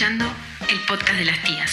Escuchando el podcast de las tías.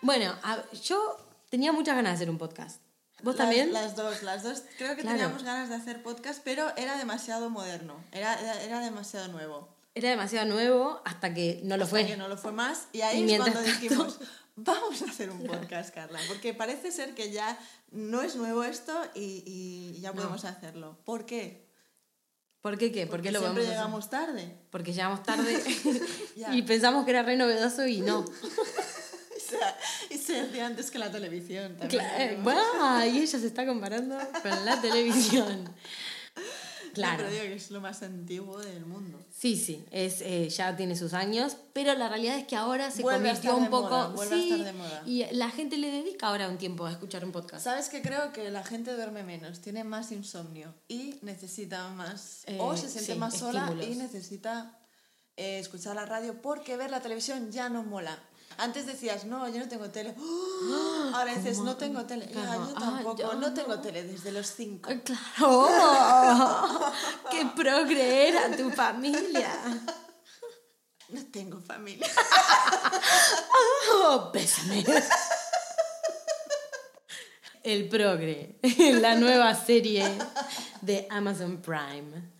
Bueno, a- yo tenía muchas ganas de hacer un podcast. ¿Vos Las- también? Las dos, las dos. Creo que Claro. teníamos ganas de hacer podcast, pero era demasiado moderno. Era, era, era demasiado nuevo. Era demasiado nuevo hasta que no lo fue. Hasta que no lo fue más. Y ahí Y es mientras cuando tanto- dijimos, vamos a hacer un podcast, Carla. Porque parece ser que ya no es nuevo esto y, y ya No. podemos hacerlo. ¿Por qué? ¿Por qué qué? ¿Por qué lo siempre hacer? llegamos tarde. Porque llegamos tarde y pensamos que era re novedoso y no. Y se, hacía antes que la televisión también. Cla- eh, y ella se está comparando con la televisión. Claro. Siempre digo que es lo más antiguo del mundo. Sí, sí, es, eh, ya tiene sus años, pero la realidad es que ahora se Vuelve convirtió un poco... moda, vuelve a estar de moda. y la gente le dedica ahora un tiempo a escuchar un podcast. ¿Sabes que creo que la gente duerme menos, tiene más insomnio y necesita más... Eh, o se siente sí, más sola estímulos. y necesita eh, escuchar la radio porque ver la televisión ya no mola. Antes decías, no, yo no tengo tele. ¡Oh! Ahora dices, no tengo tele. Ya, Claro, yo ah, tampoco, yo no no. tengo tele desde los cinco. ¡Ay, ¡Claro! ¡Qué progre era tu familia! No tengo familia. ¡Oh, pésame! El progre, la nueva serie de Amazon Prime.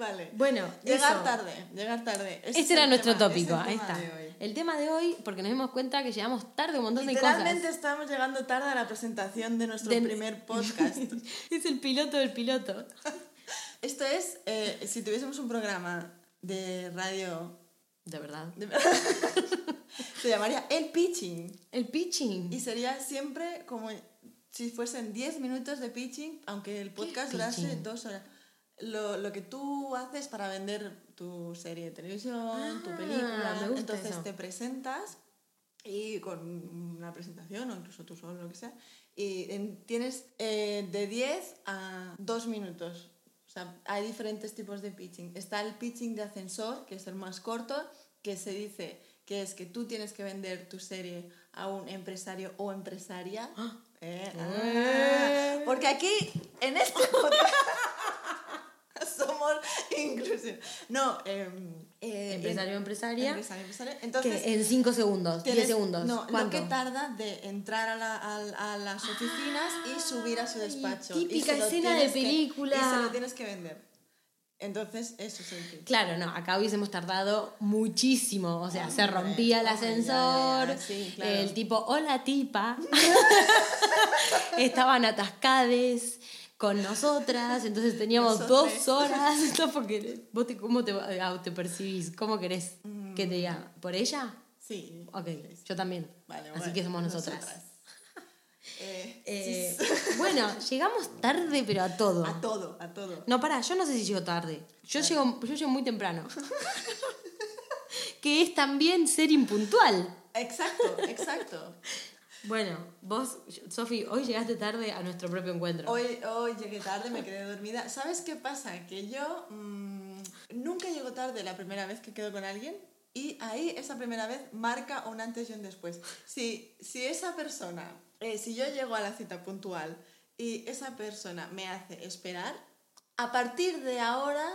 Vale. Bueno, Llegar eso. tarde, llegar tarde. Ese es Este era nuestro tema- tópico, ahí tema está. de hoy. El tema de hoy, porque nos dimos cuenta que llegamos tarde un montón de Literalmente cosas. estamos llegando tarde a la presentación de nuestro primer podcast. es el piloto del piloto. Esto es, eh, si tuviésemos un programa de radio, De verdad. de verdad, se llamaría El Pitching. El pitching. Y sería siempre como si fuesen 10 minutos de pitching, aunque el podcast durase dos horas. Lo, lo que tú haces para vender tu serie de televisión, tu Ah, película. me gusta Entonces eso. te presentas y con una presentación o incluso tú solo, lo que sea, y en- tienes eh, de 10 a 2 minutos. O sea, hay diferentes tipos de pitching. Está el pitching de ascensor, que es el más corto, que se dice que es que tú tienes que vender tu serie a un empresario o empresaria. Eh, ah, porque aquí, en este podcast, somos inclusive. No, em, eh, Empresario em- empresaria. Empresario, empresaria. Entonces, que en 5 segundos, 10 Tienes- segundos. No, lo ¿Cuánto? que tarda de entrar a, la- a- a las oficinas y subir a su despacho. típica lo escena de tienes que- película. y se lo tienes que vender. Entonces, eso es el. Claro, no, acá hubiésemos tardado muchísimo. O sea, se rompía el ascensor. sí, claro. El tipo, hola tipa. Estaban atascades con nosotras. Entonces teníamos Nosotras. dos horas. No, porque vos te, ¿Cómo te, ah, te percibís? ¿Cómo querés que te diga? ¿Por ella? Sí. Ok, yo también. Vale, Así bueno, que somos nosotras. Eh, Eh, sí, bueno, llegamos tarde, pero a todo. a todo, a todo. No, pará, yo no sé si llego tarde. Yo, llego, yo llego muy temprano. que es también ser impuntual. Exacto, exacto. Bueno, vos, Sofi, hoy llegaste tarde a nuestro propio encuentro. Hoy, hoy llegué tarde, me quedé dormida. ¿Sabes qué pasa? Que yo mm, nunca llego tarde la primera vez que quedo con alguien y ahí esa primera vez marca un antes y un después. Si, si esa persona, eh, si yo llego a la cita puntual y esa persona me hace esperar, a partir de ahora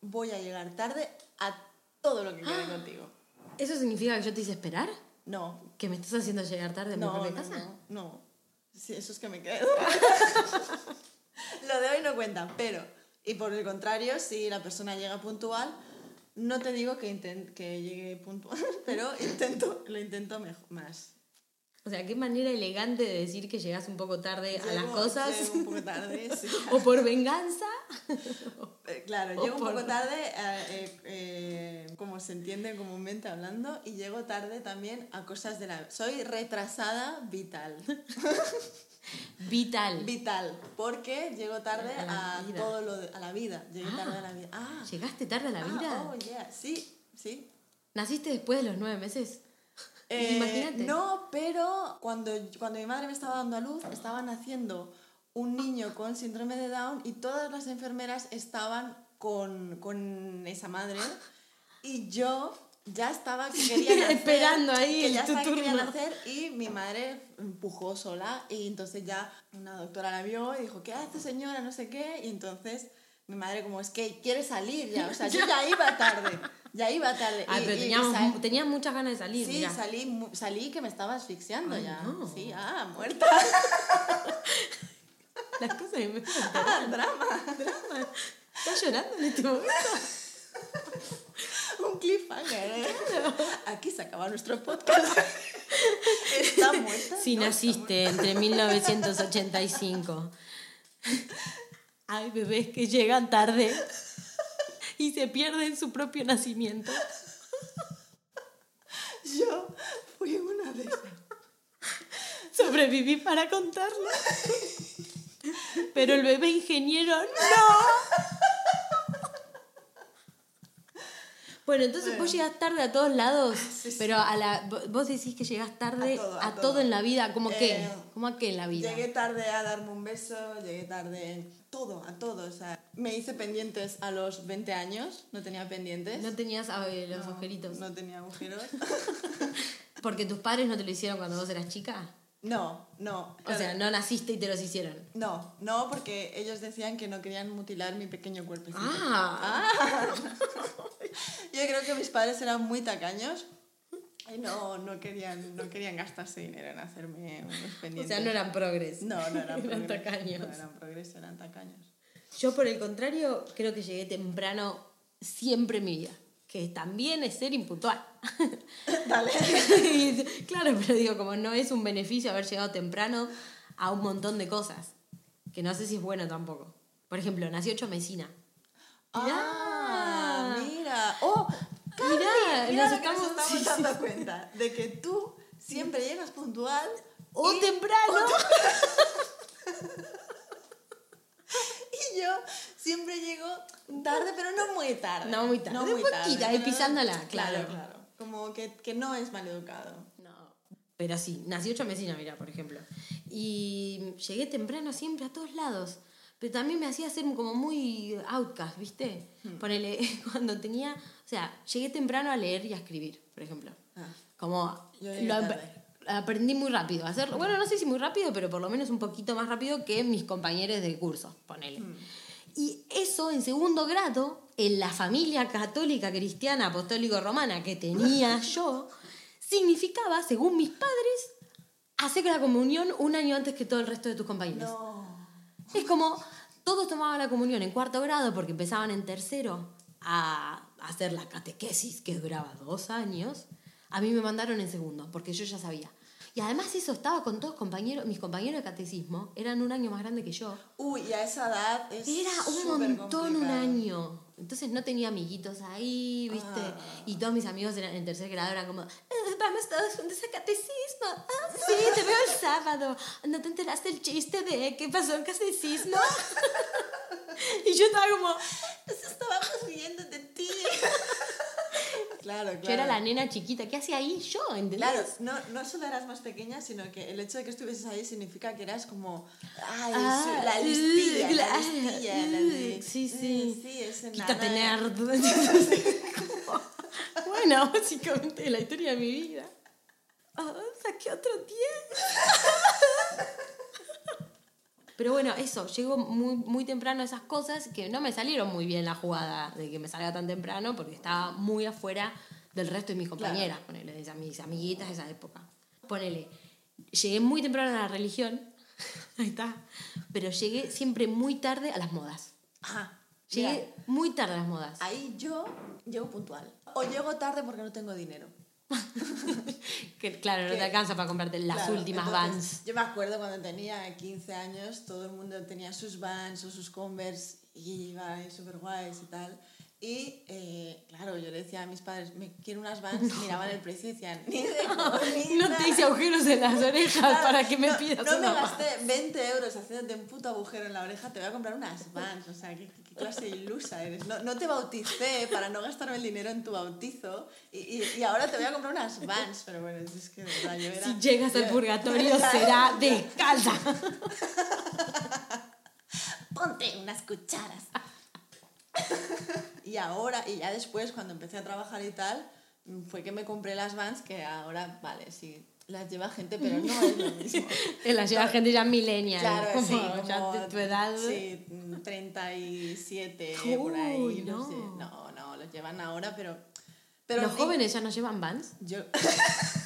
voy a llegar tarde a todo lo que quede contigo. ¿Eso significa que yo te hice esperar? No, ¿Que me estás haciendo llegar tarde a mi no, propia no, casa? no, no. Sí, eso es que me quedo. Lo de hoy no cuenta, pero, y por el contrario, si la persona llega puntual, no te digo que, que llegue puntual, pero intento, lo intento mejor, más. O sea, qué manera elegante de decir que llegas un poco tarde a las cosas. un poco tarde, sí. o por venganza. Eh, Claro, O llego un por- poco tarde, eh, eh, como se entiende comúnmente hablando, y llego tarde también a cosas de la... Soy retrasada vital. Vital. Vital, porque llego tarde A la a, vida. todo lo de- a la vida. Llegué Ah. tarde a la vida. Ah, ¿Llegaste tarde a la ah, vida? oh, yeah. Sí, sí. ¿Naciste después de los nueve meses? Eh, Imagínate. No, pero cuando, cuando mi madre me estaba dando a luz, estaban haciendo un niño con síndrome de Down y todas las enfermeras estaban con, con esa madre y yo ya estaba que quería nacer, Esperando ahí que el ya tu estaba que quería turno. nacer y mi madre empujó sola y entonces ya una doctora la vio y dijo ¿qué hace señora? no sé qué y entonces mi madre como, es que quiere salir ya, o sea, yo ya iba tarde, ya iba tarde. Ah, Y- pero teníamos, sal- tenías muchas ganas de salir. Sí, salí, salí que me estaba asfixiando Ay, ya. no. Sí, ah, muerta. Las cosas que me Ah, drama. drama. ¿Estás llorando en este momento? Un cliffhanger, ¿eh? Aquí se acaba nuestro podcast. Está muerta. Si No, naciste entre 1985. Hay bebés que llegan tarde y se pierden su propio nacimiento. Yo fui una de esas. Sobreviví para contarlo. Pero el bebé ingeniero, ¡no! Bueno, entonces vos llegas tarde a todos lados, sí. pero a la, vo- vos decís que llegas tarde A todo, a, a todo. todo. en la vida, ¿cómo qué? Eh, ¿Cómo a qué en la vida? Llegué tarde a darme un beso, llegué tarde en todo, a todo. O sea, me hice pendientes a los 20 años, no tenía pendientes. No tenías ver, los No, agujeritos. No tenía agujeros. Porque tus padres no te lo hicieron cuando vos eras chica. No, no. O sea, no naciste y te los hicieron. No, no, porque ellos decían que no querían mutilar mi pequeño cuerpecito. Ah, Yo creo que mis padres eran muy tacaños y no, no, querían, no querían gastarse dinero en hacerme unos o pendientes. sea, no eran progres. No, no eran, Eran progres, tacaños. No eran progreso, eran tacaños. Yo, por el contrario, creo que llegué temprano siempre en mi vida. Que también es ser impuntual. Dale. Claro, pero digo, como no es un beneficio haber llegado temprano a un montón de cosas. Que no sé si es bueno tampoco. Por ejemplo, nació Chomecina. Ah, mira. Oh, Carly, Mirá, mira nos estamos- estamos sí, sí. dando cuenta. De que tú siempre llegas puntual. O y- temprano yo siempre llego tarde, pero no muy tarde. No muy tarde, No muy poquito, tarde. pero- pisándola, Claro, claro. claro. Como que, que no es maleducado. No. Pero sí, nació Chomecina, mira, por ejemplo. Y llegué temprano siempre a todos lados. Pero también me hacía ser como muy outcast, ¿viste? Hmm. Ponele, cuando tenía. O sea, llegué temprano a leer y a escribir, por ejemplo. Ah. Como. Yo lo aprendí muy rápido. a Hacerlo, bueno, no sé si muy rápido, pero por lo menos un poquito más rápido que mis compañeros de curso, ponele. Hmm. Y eso en segundo grado, en la familia católica cristiana apostólico romana que tenía yo, significaba, según mis padres, hacer la comunión un año antes que todo el resto de tus compañeros. No. Es como, todos tomaban la comunión en cuarto grado porque empezaban en tercero a hacer la catequesis que duraba dos años. A mí me mandaron en segundo porque yo ya sabía. Y además eso estaba con todos compañeros, mis compañeros de catecismo, eran un año más grande que yo. Uy, y a esa edad es Era un montón un año. Entonces no tenía amiguitos ahí, ¿viste? Ah. Y todos mis amigos eran, en tercer grado eran como, "Eh, vamos todos juntos a catecismo. Ah, sí, te veo el sábado. ¿No te enteraste el chiste de qué pasó en catecismo? y yo estaba como, Nos estábamos riendo de ti. Claro, claro. yo era la nena chiquita, ¿qué hacía ahí yo? ¿Entendés? Claro, no, no solo eras más pequeña, sino que el hecho de que estuvieses ahí significa que eras como. Ay, Ah, la listilla, la claro. listilla. la de- Sí, sí. eh, Sí, ese Quítate nerd. bueno, básicamente la historia de mi vida. Ah, saqué otro 10. Pero bueno, eso, llego muy, muy temprano a esas cosas que no me salieron muy bien la jugada de que me salga tan temprano porque estaba muy afuera del resto de mis compañeras, ponele, de mis amiguitas de esa época. Ponele, llegué muy temprano a la religión, ahí está, pero llegué siempre muy tarde a las modas. Ajá. Llegué muy tarde a las modas. ahí yo llego puntual. O llego tarde porque no tengo dinero. Que, claro, no que- te alcanza para comprarte las Claro, últimas entonces, Vans. Yo me acuerdo cuando tenía 15 años, todo el mundo tenía sus Vans o sus Converse y iba súper guays y tal. Y eh, claro, yo le decía a mis padres, me quiero unas Vans, miraban el precio y decían, ni de No te hice agujeros en las orejas Claro, para que me no, pidas No me una Vans. gasté 20 euros haciéndote un puto agujero en la oreja, te voy a comprar unas Vans. O sea, ¿qué, qué clase de ilusa eres? No, no te bauticé para no gastarme el dinero en tu bautizo y, y, y ahora te voy a comprar unas Vans. Pero bueno, es que verdad yo era... Si llegas al yo- purgatorio será descalza. Ponte unas cucharas. y ahora, y ya después, cuando empecé a trabajar y tal, fue que me compré las Vans que ahora, vale, sí, las lleva gente, pero no es lo mismo. En la lleva gente ya millennial. Claro, como sí, ya de tu edad. Sí, mm, 37 por ahí, Uy, no. no. sé. No, no, los llevan ahora, pero... pero ¿Los jóvenes ya no llevan Vans? Yo,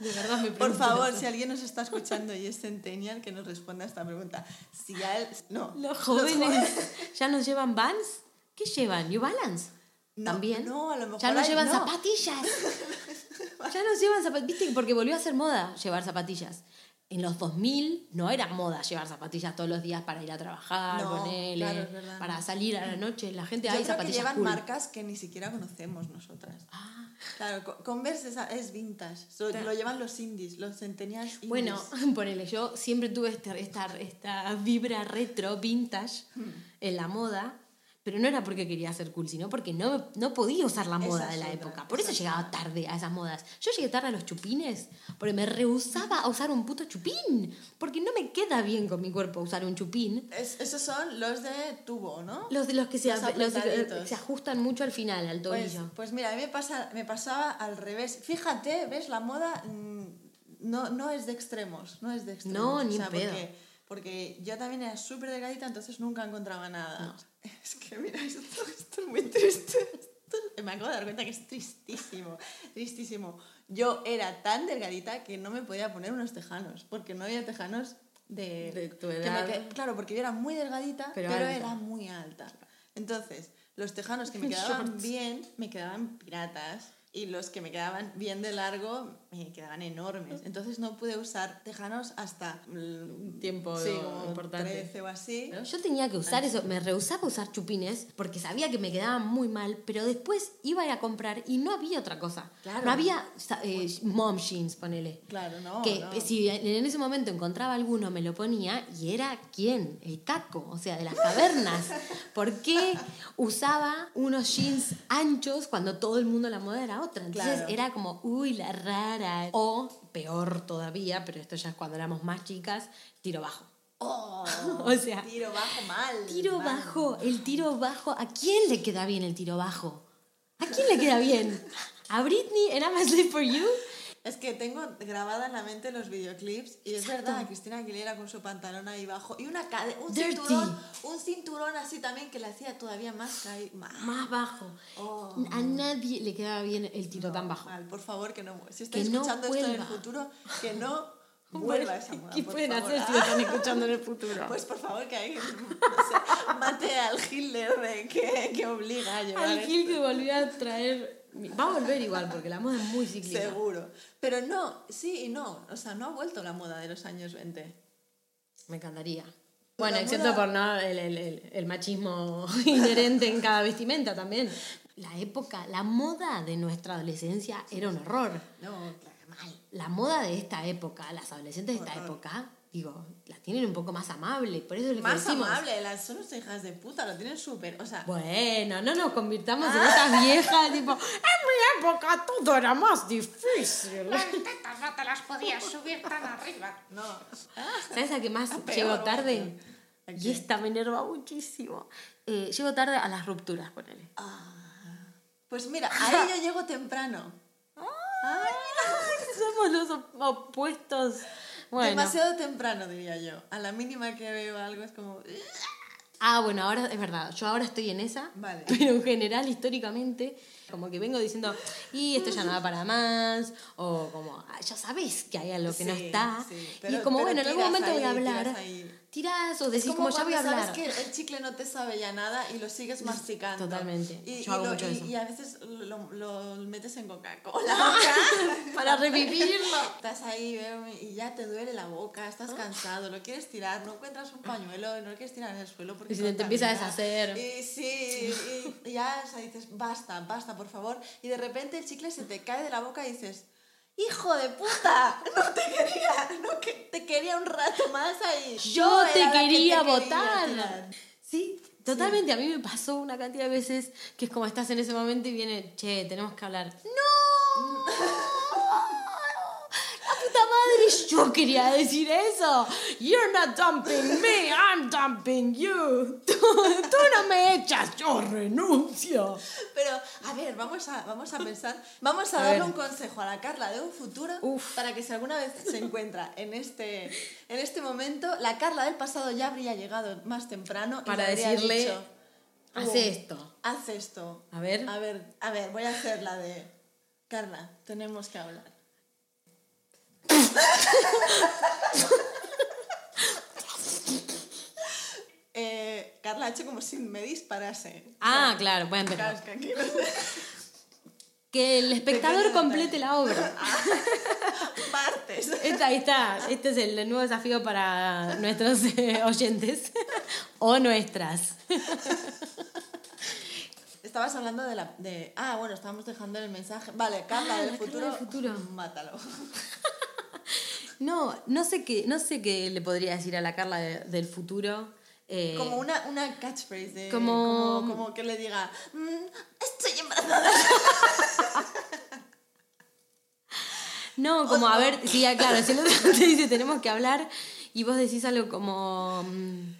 De verdad me por favor, si alguien nos está escuchando y es centennial, que nos responda a esta pregunta. Si a él... No. ¿Los jóvenes ya no llevan Vans? ¿Qué llevan? ¿New Balance? No, ¿También? no, a lo mejor Ya no hay- llevan no. zapatillas. ya no llevan zapatillas. ¿Viste? Porque volvió a ser moda llevar zapatillas. En los 2000 no era moda llevar zapatillas todos los días para ir a trabajar, No, ponele, claro, para salir a la noche. La gente, Yo hay creo que zapatillas llevan cool. marcas que ni siquiera conocemos nosotras. Ah. Claro, Co- Converse es, es vintage. So- Claro. Lo llevan los indies, los centennials indies. Bueno, ponele, yo siempre tuve este- esta, esta vibra retro, vintage, Hmm. en la moda, pero no era porque quería ser cool, sino porque no, no podía usar la moda Esa de la otra, época. Por eso llegaba tarde a esas modas. Yo llegué tarde a los chupines, porque me rehusaba a usar un puto chupín, porque no me queda bien con mi cuerpo usar un chupín. Es- esos son los de tubo, ¿no? Los de los que se, Los los de- se ajustan mucho al final, al Pues, tobillo. pues mira, a mí me, pasa, me pasaba al revés. Fíjate, ¿ves? La moda mm, no, no es de extremos, no es de extremos. No, ni o sea, pedo. Porque, porque yo también era súper delgadita, entonces nunca encontraba nada. Es que mira, esto, esto es muy triste. Esto- me acabo de dar cuenta que es tristísimo, tristísimo. Yo era tan delgadita que no me podía poner unos tejanos, porque no había tejanos de... De tu que me edad. claro, porque yo era muy delgadita, Pero era muy alta. Entonces, los tejanos que me quedaban bien, me quedaban piratas. Y los que me quedaban bien de largo, quedaban enormes. Entonces no pude usar tejanos hasta un tiempo sí, importante. 13 o así. Yo tenía que usar eso, me rehusaba usar chupines porque sabía que me quedaban muy mal, pero después iba a ir a comprar y no había otra cosa. Claro. No había eh, mom jeans, ponele. Claro, no. que no. si en ese momento encontraba alguno me lo ponía y era quién el caco o sea de las cavernas ¿por qué usaba unos jeans anchos cuando todo el mundo la moda era otra entonces Claro. era como uy la rara o peor todavía pero esto ya es cuando éramos más chicas tiro bajo Oh, O sea, tiro bajo mal. Tiro mal. bajo, el tiro bajo. ¿A quién le queda bien el tiro bajo? ¿A quién le queda bien? ¿A Britney en I'm a Slave for You? Es que tengo grabada en la mente los videoclips y es Exacto. verdad, Cristina Aguilera con su pantalón ahí bajo y una cade- un Dirty. cinturón, un cinturón así también que le hacía todavía más más- Más bajo. Oh. A nadie le queda bien el tiro tan bajo. Mal, por favor, que no. Si estáis Que no escuchando esto en el futuro, que no vuelva esa moda. ¿Qué por pueden favor. hacer si lo están escuchando en el futuro? Pues por favor, que alguien no sé, mate al Hitler de que, que obliga a llevar Al. Gil que volvió a traer... Va a volver igual, porque la moda es muy cíclica. Seguro. Pero no, sí y no. O sea, no ha vuelto la moda de los años 20. Me encantaría. Bueno, La excepto moda- por no el, el- el- el machismo inherente en cada vestimenta también. La época, la moda de nuestra adolescencia era un horror. No, claro, mal. La moda de esta época, las adolescentes de esta Horror. época, digo, la tienen un poco más amable. Por eso es lo que Más decimos. amable, las son unas hijas de puta, lo tienen súper. O sea, Bueno, no nos convirtamos Ah. en esas viejas, tipo, en mi época todo era más difícil. Las tetas no te las podías subir tan arriba. no. ¿Sabes a qué más Ah, peor, llego tarde? ¿A Y esta me enerva muchísimo. Eh, llego tarde a las rupturas, ponele. Pues mira, ahí yo llego temprano. Ay, Somos los op- opuestos. Bueno. Demasiado temprano, diría yo. A la mínima que veo algo es como. Ah, bueno, ahora es verdad. Yo ahora estoy en esa. Vale. Pero en general, históricamente, como que vengo diciendo, y esto ya no da para más. O como, "Ah, ya sabes que hay algo que no está. sí, y pero- es como, bueno, en algún momento voy a hablar. ahí. Tirás o decís, como, ya voy a hablar. sabes que el chicle no te sabe ya nada y lo sigues masticando. Totalmente. Y, Yo y hago lo- mucho y- eso. y a veces lo, lo metes en Coca-Cola. Para revivirlo. Estás ahí y ya te duele la boca, Ah. estás cansado, lo quieres tirar, no encuentras un pañuelo, no lo quieres tirar en el suelo porque Y se te empieza a deshacer. Y sí, y, y ya o sea, dices, basta, basta, por favor. Y de repente el chicle se te cae de la boca y dices, ¡Hijo de puta! No te quería, no que te quería un rato más ahí. Yo te que quería quería votar. Sí, totalmente. A mí me pasó una cantidad de veces que es como estás en ese momento y viene, che, tenemos que hablar. ¡No! Yo quería decir eso. You're not dumping me, I'm dumping you. Tú, tú no me echas, yo renuncio. Pero, a ver, vamos a, vamos a pensar, vamos a, A darle ver. un consejo a la Carla de un futuro Uf. para que si alguna vez se encuentra en este, en este momento, la Carla del pasado ya habría llegado más temprano y Para habría decirle, dicho, Haz "Pum, esto. Haz esto. A ver. A ver, a ver, voy a hacer la de Carla, tenemos que hablar. Eh, Carla ha hecho como si me disparase. Ah, claro, pueden Claro, empezar. que el espectador complete la obra. Partes. Esta, ahí está. Este es el nuevo desafío para nuestros eh, oyentes. o nuestras. Estabas hablando de la... De, ah, bueno, estábamos dejando el mensaje. Vale, Carla Ah, del la Carla futuro. del futuro. Mátalo. No, no sé qué, no sé qué le podría decir a la Carla de- del futuro. eh, Como una, una catchphrase. Como- Como, como que le diga... "Mm, estoy embarazada. No, como a ver, sí, ah, claro, si el otro te dice tenemos que hablar y vos decís algo como. mm,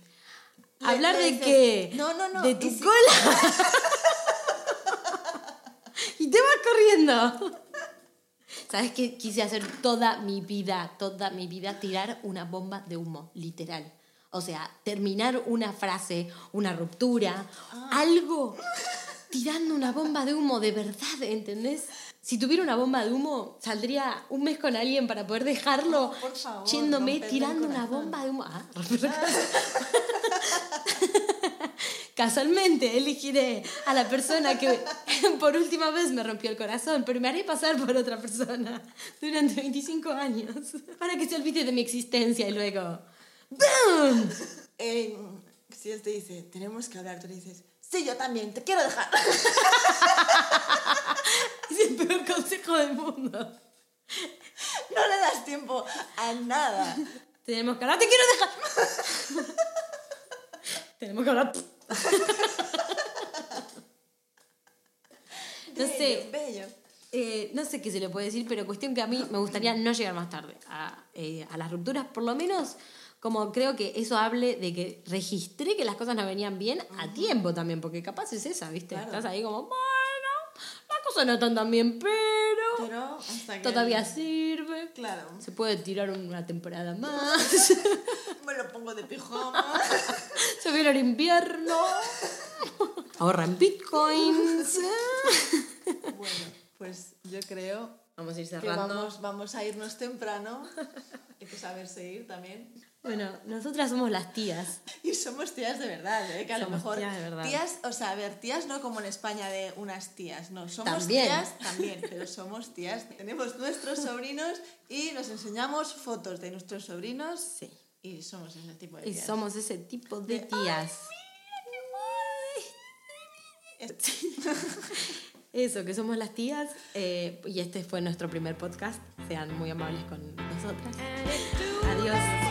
Le- ¿Hablar le de dices, qué? "No, no, no, De tu si- cola. y te vas corriendo. ¿Sabes qué? Quise hacer toda mi vida, toda mi vida, tirar una bomba de humo, literal. O sea, terminar una frase, una ruptura, Ah. algo, tirando una bomba de humo de verdad, ¿entendés? Si tuviera una bomba de humo, saldría un mes con alguien para poder dejarlo por favor, yéndome tirando una bomba de humo. Ah, Casualmente elegiré a la persona que por última vez me rompió el corazón, pero me haré pasar por otra persona durante 25 años para que se olvide de mi existencia y luego ¡BOOM! Eh, si él te dice, tenemos que hablar, tú le dices, sí, yo también, te quiero dejar. Es el peor consejo del mundo. No le das tiempo a nada. Tenemos que hablar, te quiero dejar. Tenemos que hablar. No sé. Bello. Eh, no sé qué se le puede decir, pero cuestión que a mí me gustaría no llegar más tarde a, eh, a las rupturas, por lo menos como creo que eso hable de que registré que las cosas no venían bien a tiempo también, porque capaz es esa, ¿viste? Claro. Estás ahí como, bueno, las cosas no están tan bien, pero, Pero hasta que... todavía sirve. Claro. Se puede tirar una temporada más. Lo pongo de pijama. Se viene el invierno. Ahorran bitcoins. bueno, pues yo creo Vamos a ir que cerrando. vamos, vamos a irnos temprano. Hay que saber seguir también. Bueno, nosotras somos las tías. Y somos tías de verdad, ¿eh? Que a lo Somos mejor. tías de verdad. Tías, o sea, a ver, tías no como en España de unas tías, no. Somos También. tías también, pero somos tías. Tenemos nuestros sobrinos y nos enseñamos fotos de nuestros sobrinos. Sí. Y somos ese tipo de Y tías. somos ese tipo de De, tías. Eso, que somos las tías. eh, y este fue nuestro primer podcast. Sean muy amables con nosotras. Adiós.